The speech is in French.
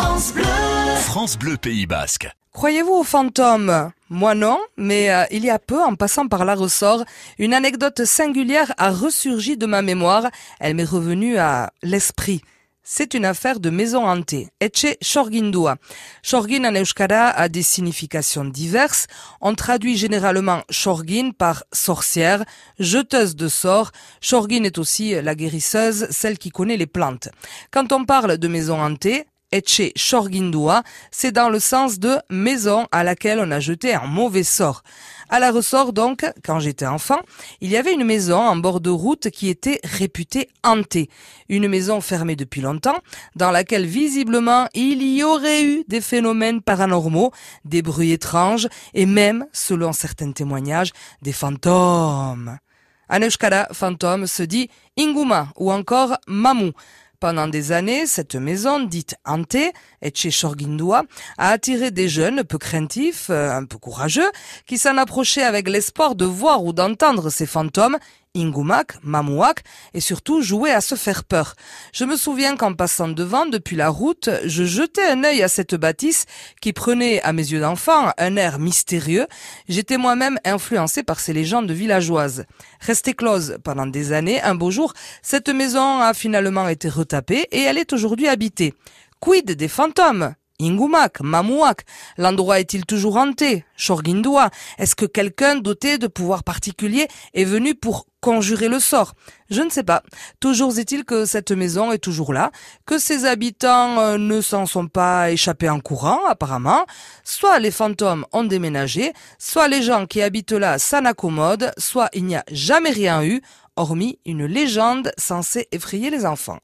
France Bleu. France Bleu Pays Basque. Croyez-vous aux fantômes? Moi non, mais euh, il y a peu, en passant par la ressort, une anecdote singulière a ressurgi de ma mémoire. Elle m'est revenue à l'esprit. C'est une affaire de maison hantée. Etche Shorgindua. Shorgin en euskara a des significations diverses. On traduit généralement Shorgin par sorcière, jeteuse de sorts. Shorgin est aussi la guérisseuse, celle qui connaît les plantes. Quand on parle de maison hantée, Etche Shorgindua, c'est dans le sens de maison à laquelle on a jeté un mauvais sort. À la ressort donc, quand j'étais enfant, il y avait une maison en bord de route qui était réputée hantée. Une maison fermée depuis longtemps, dans laquelle visiblement il y aurait eu des phénomènes paranormaux, des bruits étranges et même, selon certains témoignages, des fantômes. En euskara, fantôme se dit inguma ou encore mamou. Pendant des années, cette maison, dite hantée, chez Shorgindua, a attiré des jeunes peu craintifs, euh, un peu courageux, qui s'en approchaient avec l'espoir de voir ou d'entendre ces fantômes Ingumak, Mamouak, et surtout jouer à se faire peur. Je me souviens qu'en passant devant depuis la route, je jetais un œil à cette bâtisse qui prenait à mes yeux d'enfant un air mystérieux. J'étais moi-même influencé par ces légendes villageoises. Restée close pendant des années, un beau jour, cette maison a finalement été retapée et elle est aujourd'hui habitée. Quid des fantômes? Ingumak, Mamouak, l'endroit est-il toujours hanté? Shorgindua, est-ce que quelqu'un doté de pouvoirs particuliers est venu pour conjurer le sort? Je ne sais pas. Toujours est-il que cette maison est toujours là, que ses habitants euh, ne s'en sont pas échappés en courant apparemment. Soit les fantômes ont déménagé, soit les gens qui habitent là s'en accommodent, soit il n'y a jamais rien eu, hormis une légende censée effrayer les enfants.